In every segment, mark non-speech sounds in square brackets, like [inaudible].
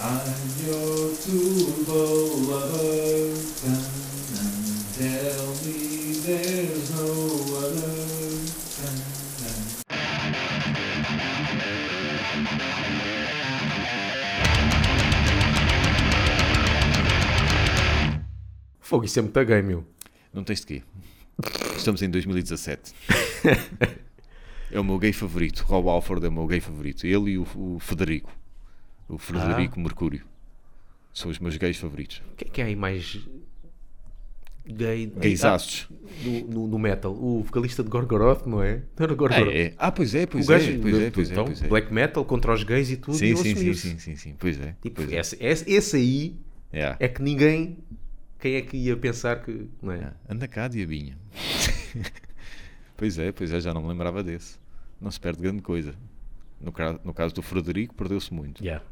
I'm your turbo lover. Tell me there's no other. Fogo, isso é muito gay, meu. Não tens de quê? Estamos em 2017. [laughs] é o meu gay favorito. Rob Alford é o meu gay favorito. Ele e o, o Federico. O Frederico Mercúrio. São os meus gays favoritos. O que é que é aí mais gay? Gaysaços. No, no, no metal. O vocalista de Gorgoroth, não é? Não era Ah, Gorgoroth. é? Ah, pois é, pois o gajo, é, pois é, pois é, então, pois é. black metal contra os gays e tudo. e Sim, ele sim, sim, sim, sim, sim. Pois é. Tipo, pois é. esse, esse, esse aí Yeah. é que ninguém. Quem é que ia pensar que. Não é? Yeah. Anda cá, diabinha. [laughs] pois é, pois é, já não me lembrava desse. Não se perde grande coisa. No, no caso do Frederico, perdeu-se muito. Yeah.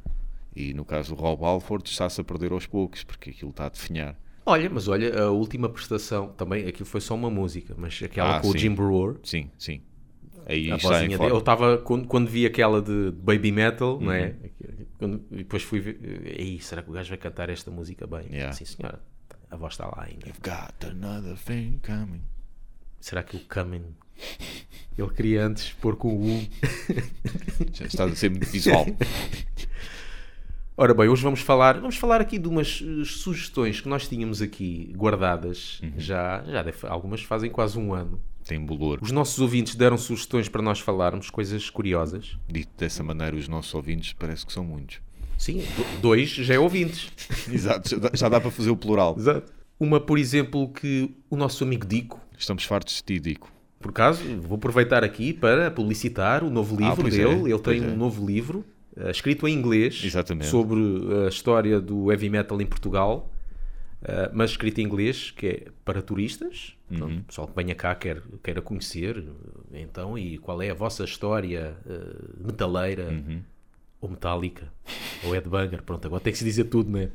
E no caso do Rob Alford, está-se a perder aos poucos, porque aquilo está a definhar. Olha, mas olha, a última prestação, também aquilo foi só uma música, mas aquela Ah, com o sim. Jim Brewer, Sim, sim. Aí a está vozinha dele. Eu estava, quando, quando vi aquela de Baby Metal, não é? Uhum. Quando- e depois fui ver, Ei, será que o gajo vai cantar esta música bem? Yeah. Sim, senhora, a voz está lá ainda. You've got another thing coming. Será que o Coming. Ele queria antes pôr com o U. [laughs] Já estás a ser muito visual. Ora bem, hoje vamos falar, vamos falar aqui de umas eh, sugestões que nós tínhamos aqui guardadas, Uhum. já, já deve- algumas fazem quase um ano. Tem bolor. Os nossos ouvintes deram sugestões para nós falarmos, coisas curiosas. Dito dessa maneira, os nossos ouvintes parece que são muitos. Sim, do- dois já é ouvintes. [laughs] Exato, já dá, já dá para fazer o plural. Exato. Uma, por exemplo, que o nosso amigo Dico, Estamos fartos de ti, Dico. por acaso, vou aproveitar aqui para publicitar o novo livro pois dele. é, Ele tem pois um é. novo livro, eh, escrito em inglês, Exatamente. sobre a história do heavy metal em Portugal, eh, mas escrito em inglês, que é para turistas. Uhum. Pronto, o pessoal que venha cá quer, queira conhecer, eh, então, e qual é a vossa história eh, metaleira Uhum. ou metálica, ou headbanger. Pronto, agora tem que se dizer tudo, né?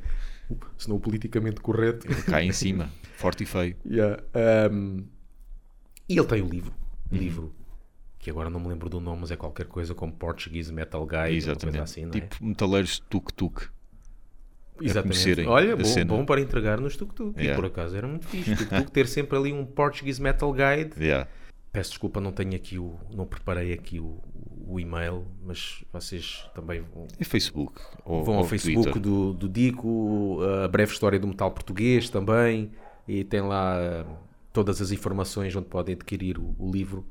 Senão o politicamente correto. Cá em cima, forte e feio. [laughs] Yeah. Um, e ele tem o livro. Uhum. Livro. Que agora não me lembro do nome, mas é qualquer coisa como Portuguese Metal Guide. Uma Exatamente. assim, não é? tipo metaleiros tuk-tuk. Exatamente. Olha, bom, cena. bom para entregar nos tuk-tuk. E Yeah. por acaso era muito fixe. [laughs] Tuk-tuk ter sempre ali um Portuguese Metal Guide. Yeah. Peço desculpa, não tenho aqui o. Não preparei aqui o, o e-mail, mas vocês também vão, E Facebook? Ou, vão ao Facebook Twitter? do, do Dico, a breve história do metal português também, e tem lá todas as informações onde podem adquirir o, o livro.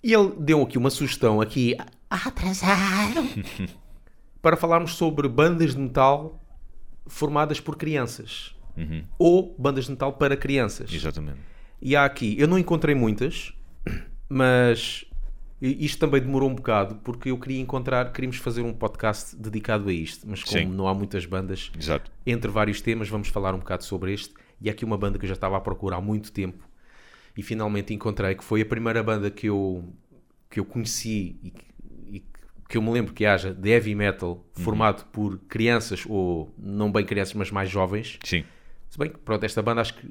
E ele deu aqui uma sugestão aqui atrasado [laughs] para falarmos sobre bandas de metal formadas por crianças Uhum. ou bandas de metal para crianças. Exatamente. E há aqui, eu não encontrei muitas, mas isto também demorou um bocado porque eu queria encontrar, queríamos fazer um podcast dedicado a isto, mas como Sim. não há muitas bandas, Exato. entre vários temas, vamos falar um bocado sobre este. E aqui uma banda que eu já estava a procurar há muito tempo e finalmente encontrei, que foi a primeira banda que eu, que eu conheci e, que- e que eu me lembro que haja de heavy metal formado por crianças ou não bem crianças, mas mais jovens. Sim. Se bem que, pronto, esta banda acho que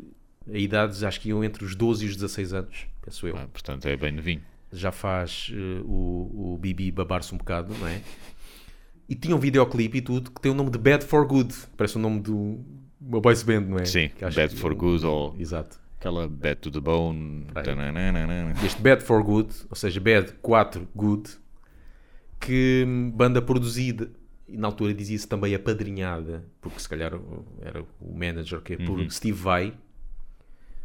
a idades acho que iam entre os 12 e os 16 anos, penso eu. Ah, portanto, é bem novinho. Já faz eh, o, o Bibi babar-se um bocado, não é? E tinha um videoclipe e tudo que tem o nome de Bad for Good. Parece o nome um- uma boys band, não é? Sim. Bad for Good ou Exato. aquela Bad to the Bone. Tananana. Este Bad for Good, ou seja, Bad 4 Good, que hum, banda produzida, e na altura dizia-se também apadrinhada, porque se calhar era o manager que é por Uhum. Steve Vai.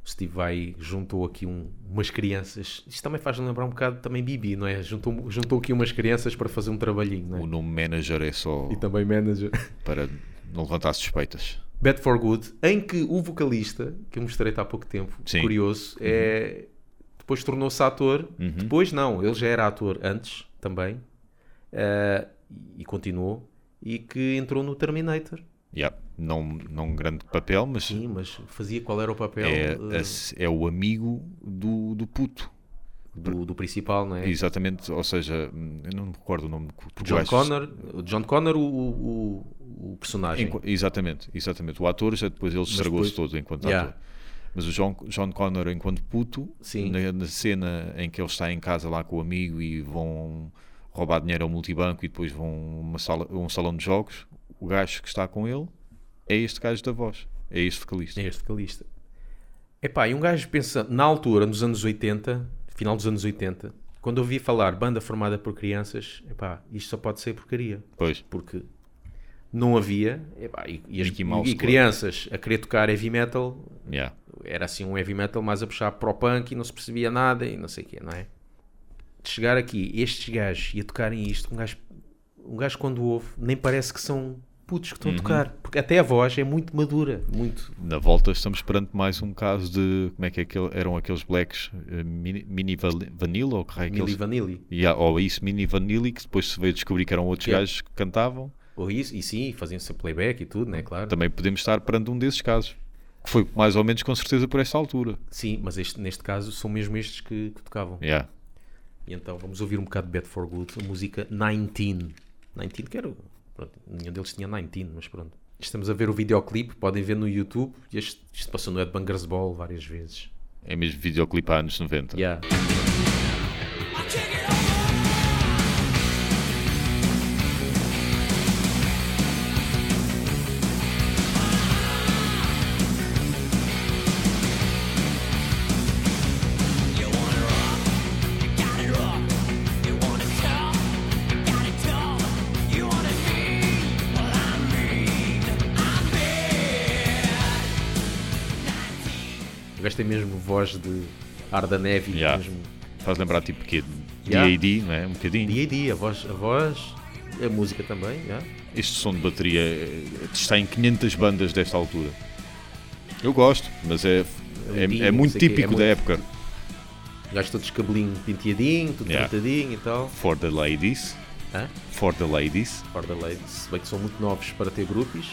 Steve Vai juntou aqui um- umas crianças. Isto também faz lembrar um bocado também Bibi, não é? Juntou, juntou aqui umas crianças para fazer um trabalhinho, é? O nome manager é só E também manager. para não levantar suspeitas. Bad for Good, em que o vocalista, que eu mostrei-te há pouco tempo, Sim. curioso, é... depois tornou-se ator. Uhum. Depois não, ele já era ator antes também eh, e continuou. E que entrou no Terminator. Yeah. Não, não um grande papel, mas Sim, mas fazia qual era o papel é, eh, é o amigo do, do puto. do, do principal, não é? Exatamente, ou seja, hum, eu não me recordo o nome. John Connor, John Connor, o, o, o personagem. Enqu- exatamente, exatamente. O ator já depois ele estragou-se depois- todo enquanto Yeah. ator. Mas o John, John Connor, enquanto puto, na, na cena em que ele está em casa lá com o amigo e vão roubar dinheiro ao multibanco e depois vão a uma sala, a um salão de jogos, o gajo que está com ele é este gajo da voz, é este vocalista. É este vocalista. Epá, e um gajo pensa, na altura, nos anos 80, final dos anos 80, quando ouvi falar banda formada por crianças, epá, isto só pode ser porcaria. Pois, Porque não havia, epá, e, e as, Mouse e crianças a querer tocar heavy metal, yeah. era assim um heavy metal mais a puxar para o punk e não se percebia nada e não sei o quê, não é? De chegar aqui, estes gajos e a tocarem isto, um gajo, um gajo quando ouve, nem parece que são putos que estão Uhum. a tocar, porque até a voz é muito madura, muito. Na volta estamos perante mais um caso de como é que é aquele- eram aqueles blacks eh, mini, mini vanilla ou que é que Milli eles- Vanilli. Yeah, ou isso, mini vanilla, que depois se veio descobrir que eram outros Yeah. gajos que cantavam. Ou isso, e sim, faziam-se playback e tudo, né? Claro. Também podemos estar perante um desses casos. Que foi mais ou menos com certeza por esta altura. Sim, mas este, neste caso são mesmo estes que, que tocavam. Yeah. E então vamos ouvir um bocado de Bad for Good, a música 19. 19, que era. Pronto, nenhum deles tinha 19, mas pronto. Estamos a ver o videoclipe, podem ver no YouTube. Este, isto passou no Headbangers Ball várias vezes. É mesmo videoclipe há anos 90. Yeah. Tem mesmo voz de ar da neve. Yeah. Mesmo Faz lembrar tipo que Yeah. DAD, não é? Um bocadinho. D.A.D. A voz, a voz, a música também. yeah. Este som de bateria eh, está em 500 bandas desta altura. Eu gosto, mas é, é, é não muito típico é da muito- época. Gajo todo cabelinho penteadinho, tudo Yeah. tratadinho e tal. For the Ladies. Hã? For the Ladies. For the Ladies, se bem que são muito novos para ter grupos.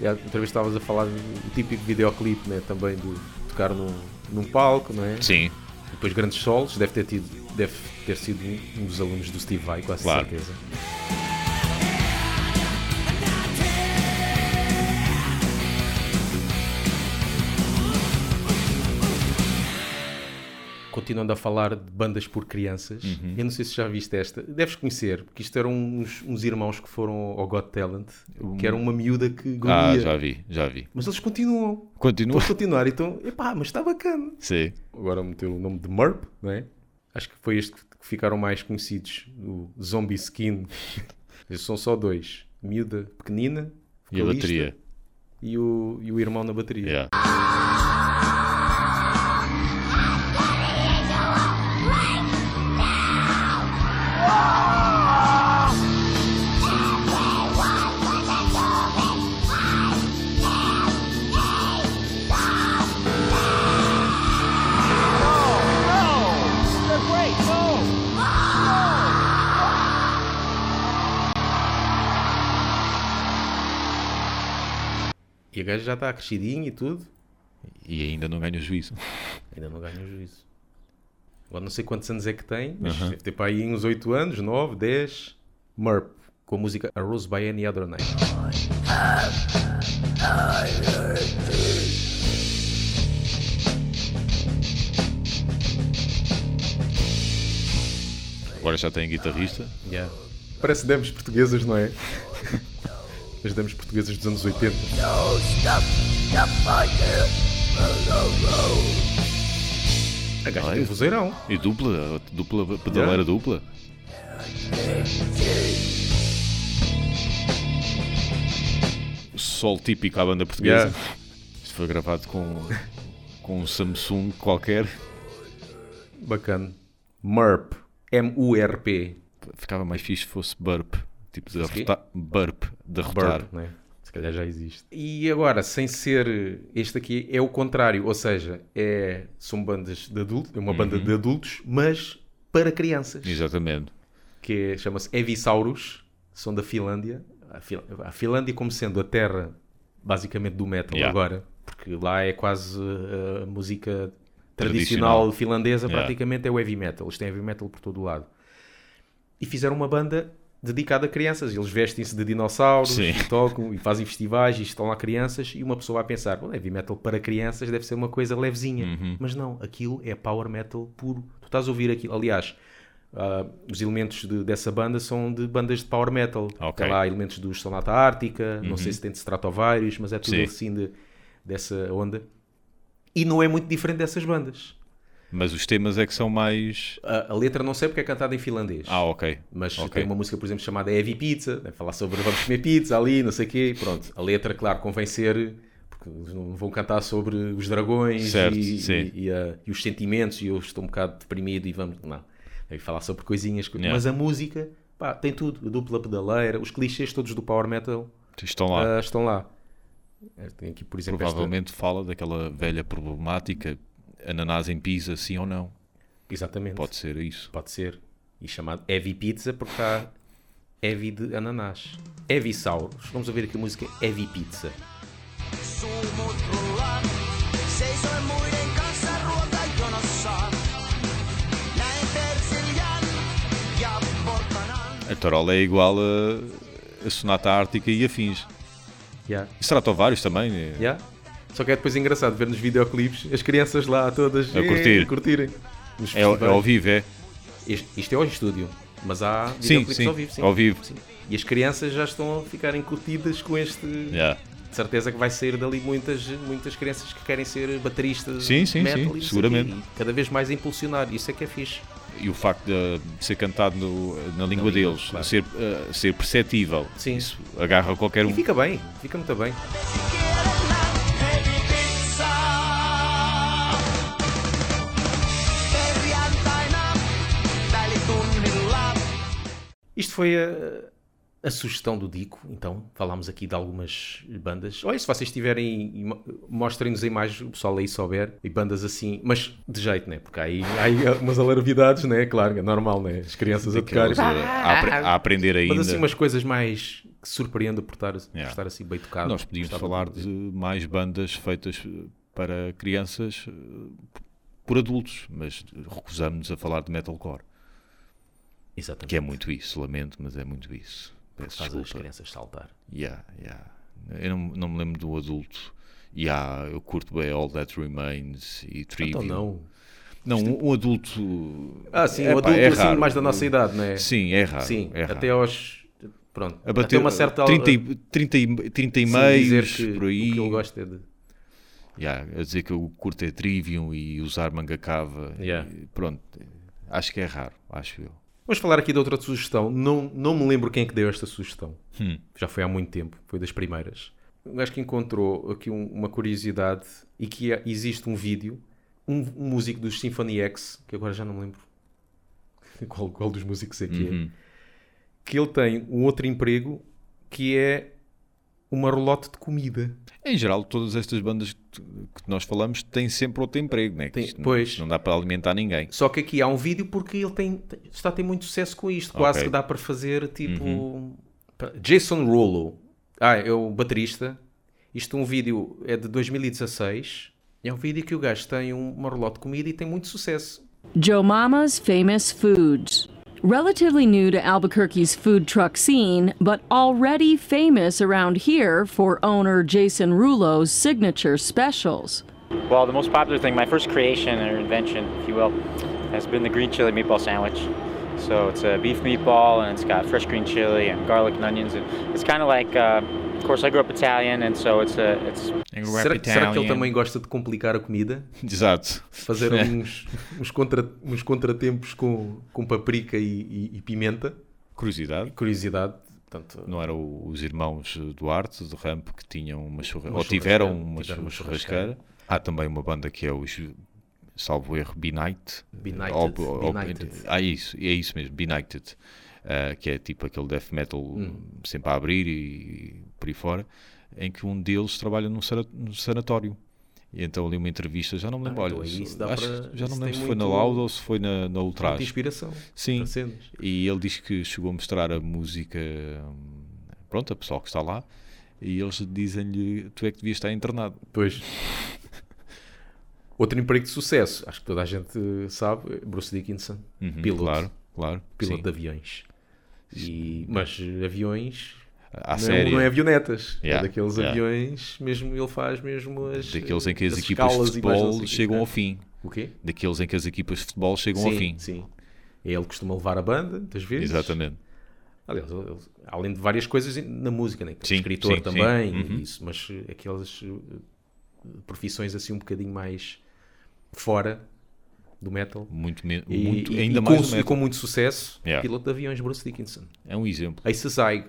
E outra vez estavas a falar do típico videoclipe, né? Também de tocar num, num palco, não é? Sim, Depois grandes solos, deve ter, tido, deve ter sido um- dos alunos do Steve Vai, quase Claro. certeza. Continuando a falar de bandas por crianças, Uhum. eu não sei se já viste esta, deves conhecer, porque isto eram uns, uns irmãos que foram ao Got Talent, que eram uma miúda que ah, grunhia. já vi, já vi. Mas eles continuam. Continua. Vou continuar, então, epá, mas está bacana. Sim. Agora meteu o nome de Merp, não é? Acho que foi este que ficaram mais conhecidos, o Zombie Skin. [laughs] Esses são só dois: miúda pequenina E a bateria. e o, e o irmão na bateria. Yeah. E a gaja já está crescidinha e tudo, E ainda não ganha o juízo. ainda não ganha o juízo. Agora não sei quantos anos é que tem, mas Aham. deve ter para aí uns 8 anos, 9, 10. Merp, com a música A Rose by Any Other Name. Agora já tem guitarrista. Yeah. Parece demos portuguesas, não é? [laughs] As demos portuguesas dos anos 80. A gaja tem um vozeirão. E dupla, dupla pedaleira Yeah. dupla. Sol típico à banda portuguesa. Yeah. Isto foi gravado com, com um Samsung qualquer. Bacana. MERP. M-U-R-P. Ficava mais fixe se fosse burp. Tipo de arrotar. Burp. De arrotar. Burp, né? Se calhar já existe. E agora, sem ser este aqui, é o contrário. Ou seja, é, são bandas de adultos, é uma banda de adultos, mas para crianças. Exatamente. que é- chama-se Evisaurus, são da Finlândia. A, Fil- a Finlândia como sendo a terra basicamente do metal Yeah. agora, porque lá é quase uh, a música tradicional, Tradicional. finlandesa, Yeah. praticamente é o heavy metal. Eles têm heavy metal por todo o lado. E fizeram uma banda dedicada a crianças. Eles vestem-se de dinossauros Sim. e tocam e fazem festivais e estão lá crianças. E uma pessoa vai pensar: "Bom, heavy metal para crianças deve ser uma coisa levezinha. Uhum. Mas não, aquilo é power metal puro. Tu estás a ouvir aquilo. Aliás, ah, os elementos de- dessa banda são de bandas de power metal. Ok. Tem lá elementos do Sonata Ártica, não sei se tem de Stratovarius, mas é tudo Sim. assim de- dessa onda. E não é muito diferente dessas bandas. Mas os temas é que são mais. A, a letra não sei porque é cantada em finlandês. Ah, ok. Mas Ok. tem uma música, por exemplo, chamada Heavy Pizza, deve falar sobre vamos comer pizza ali, não sei o quê. Pronto, a letra, claro, convém ser, porque não vão cantar sobre os dragões Certo, e, e- e, ah, e os sentimentos, e eu estou um bocado deprimido e vamos. Não, deve falar sobre coisinhas. co- Yeah. Mas a música, pá, tem tudo. A dupla pedaleira, os clichês todos do power metal Estão lá. ah, estão lá. Eh, Tem aqui, por exemplo, esta- Provavelmente fala daquela velha problemática: ananás em pizza, sim ou não? Exatamente. Pode ser isso. Pode ser. E chamado Heavy Pizza porque está Heavy de ananás. Heavy Sauros. Vamos ouvir aqui a música Heavy Pizza. A tarola é igual a, a sonata ártica e afins. Yeah. E Stratovarius também. né? Yeah. Só que é depois engraçado ver nos videoclipes as crianças lá todas A curtir. eh, curtirem. É, é ao vivo, é? Isto, isto é ao estúdio, mas há Sim, videoclipes sim, ao vivo. Sim. ao vivo. Sim. E as crianças já estão a ficarem curtidas com este. Yeah. De certeza que vai sair dali muitas, muitas crianças que querem ser bateristas Sim, sim, metal sim, seguramente. e cada vez mais impulsionar. Isso é que é fixe. E o facto de ser cantado no- na língua língua, deles, claro. ser, eh, ser perceptível, Sim. isso agarra qualquer um. E fica bem, fica muito bem. Isto foi a, a sugestão do Dico, então falámos aqui de algumas bandas. Olha, se vocês tiverem, mo- mostrem-nos aí mais, o pessoal aí souber, e bandas assim, mas de jeito, né? Porque há aí, há aí umas alarvidades, né? Claro, é normal, né? As crianças a tocarem. Aqueles, eh, a, apre- a aprender ainda. Mas assim, umas coisas mais que surpreendem por estar, por Yeah. estar assim bem tocado. Nós podíamos falar de- de mais bandas feitas eh, para crianças eh, por adultos, mas recusamos-nos a falar de metalcore, Exatamente. que é muito isso, lamento, mas é muito isso. Peço Faz as desculpa. crianças saltar. Yeah, yeah. Eu não, não me lembro do adulto. Yeah, eu curto bem All That Remains e Trivium. Então não. Não, um, um adulto. Ah, sim, Epá, o adulto é assim, raro. mais da nossa idade, não é? Sim, é raro. Sim, é raro. até aos. Pronto, a até uma certa 30, e- 30, e- 30 e meios, que por aí. o que eu gosto é de. Yeah, a dizer que eu curto é Trivium e usar manga cava. Yeah. E pronto, acho que é raro, acho eu. Vamos falar aqui de outra sugestão. Não, não me lembro quem é que deu esta sugestão. Hum. Já foi há muito tempo, foi das primeiras. Um gajo que encontrou aqui um- uma curiosidade e que é- existe um vídeo, um, um músico dos Symphony X, que agora já não me lembro qual, qual dos músicos é que é, Uhum. que ele tem um outro emprego que é uma rolote de comida. Em geral, todas estas bandas que nós falamos têm sempre outro emprego, né? Que Tem- não- pois. Não dá para alimentar ninguém. Só que aqui há um vídeo porque ele tem, está a ter muito sucesso com isto. Quase Ok. Uhum. que dá para fazer tipo. Pá, Jason Rollo. Ah, é o baterista. Isto um vídeo é de 2016. É um vídeo que o gajo tem um- uma rolote de comida e tem muito sucesso. Joe Mama's Famous Foods. Relatively new to Albuquerque's food truck scene, but already famous around here for owner Jason Rulo's signature specials. Well, the most popular thing, my first creation or invention, if you will, has been the green chili meatball sandwich. So it's a beef meatball and it's got fresh green chili and garlic and onions. And it's kind of like, uh, of course, I grew up Italian, and so it's a it's Será, será que ele também gosta de complicar a comida? Exato. Fazer [laughs] uns, uns, contra, uns contratempos com, com paprika e, e- e pimenta? Curiosidade. Curiosidade. Portanto, Não eram os irmãos Duarte do Ramp que tinham uma churrasqueira, Uma ou tiveram uma, tiveram uma churrasqueira. churrasqueira. Há também uma banda que é os, salvo erro, Benight. Benighted, Ob- ob- Benighted. Ah, isso, é isso mesmo, Benighted. Ah, que é tipo aquele death metal Hum. sempre a abrir e, por aí fora, em que um deles trabalha num, sana- num sanatório. E então ali uma entrevista, já não me lembro, Ah, olha, então acho para- já não me lembro se foi na Loud ou se foi na, na Ultraje. inspiração. Sim, e ele diz que chegou a mostrar a música, pronto, a pessoal que está lá, e eles dizem-lhe: Tu é que devias estar internado. Pois. Outro emprego de sucesso, acho que toda a gente sabe, Bruce Dickinson, Uhum, piloto, Claro, claro. piloto sim. de aviões. E, mas aviões À não, é, série. não é avionetas, Yeah, é daqueles yeah. aviões, mesmo ele faz mesmo as Daqueles em que as as equipas de futebol chegam Ah, ao fim. O quê? Daqueles em que as equipas de futebol chegam sim, ao fim. Sim. É ele costuma levar a banda, muitas vezes. Exatamente. Aliás, além de várias coisas na música, né? é Sim, escritor sim, também, Uhum. isso, mas aquelas eh, profissões assim um bocadinho mais fora do metal. Muito, me- E, muito- e- ainda e mais com, e com muito sucesso, Yeah. piloto de aviões Bruce Dickinson. É um exemplo. Ace Zag,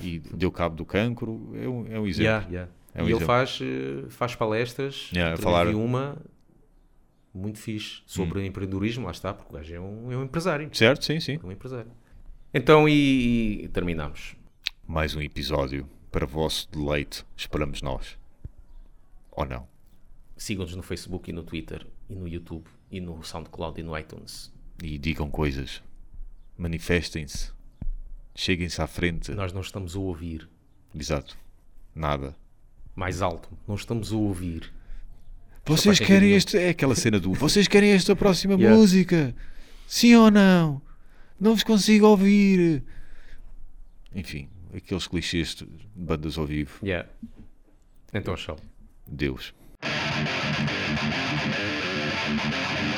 E deu cabo do cancro, é um, é um exemplo. yeah, yeah. É um e ele exemplo. faz, eh, faz palestras, Yeah, falar- uma muito fixe Hum. sobre empreendedorismo, lá está, porque o gajo é um, é um empresário. Certo? Sim, sim. É um empresário. Então, e, e terminamos. Mais um episódio para vosso deleite, esperamos nós. Ou não? Sigam-nos no Facebook e no Twitter e no YouTube e no SoundCloud e no iTunes. E digam coisas. Manifestem-se. Cheguem-se à frente. Nós não estamos a ouvir Exato. Nada. mais alto. Não estamos a ouvir. Vocês querem este. É aquela cena do. Vocês querem esta próxima [laughs] Yeah. música? Sim ou não? Não vos consigo ouvir. Enfim, aqueles clichês de bandas ao vivo. Yeah. Então, tchau. Deus. Thank you.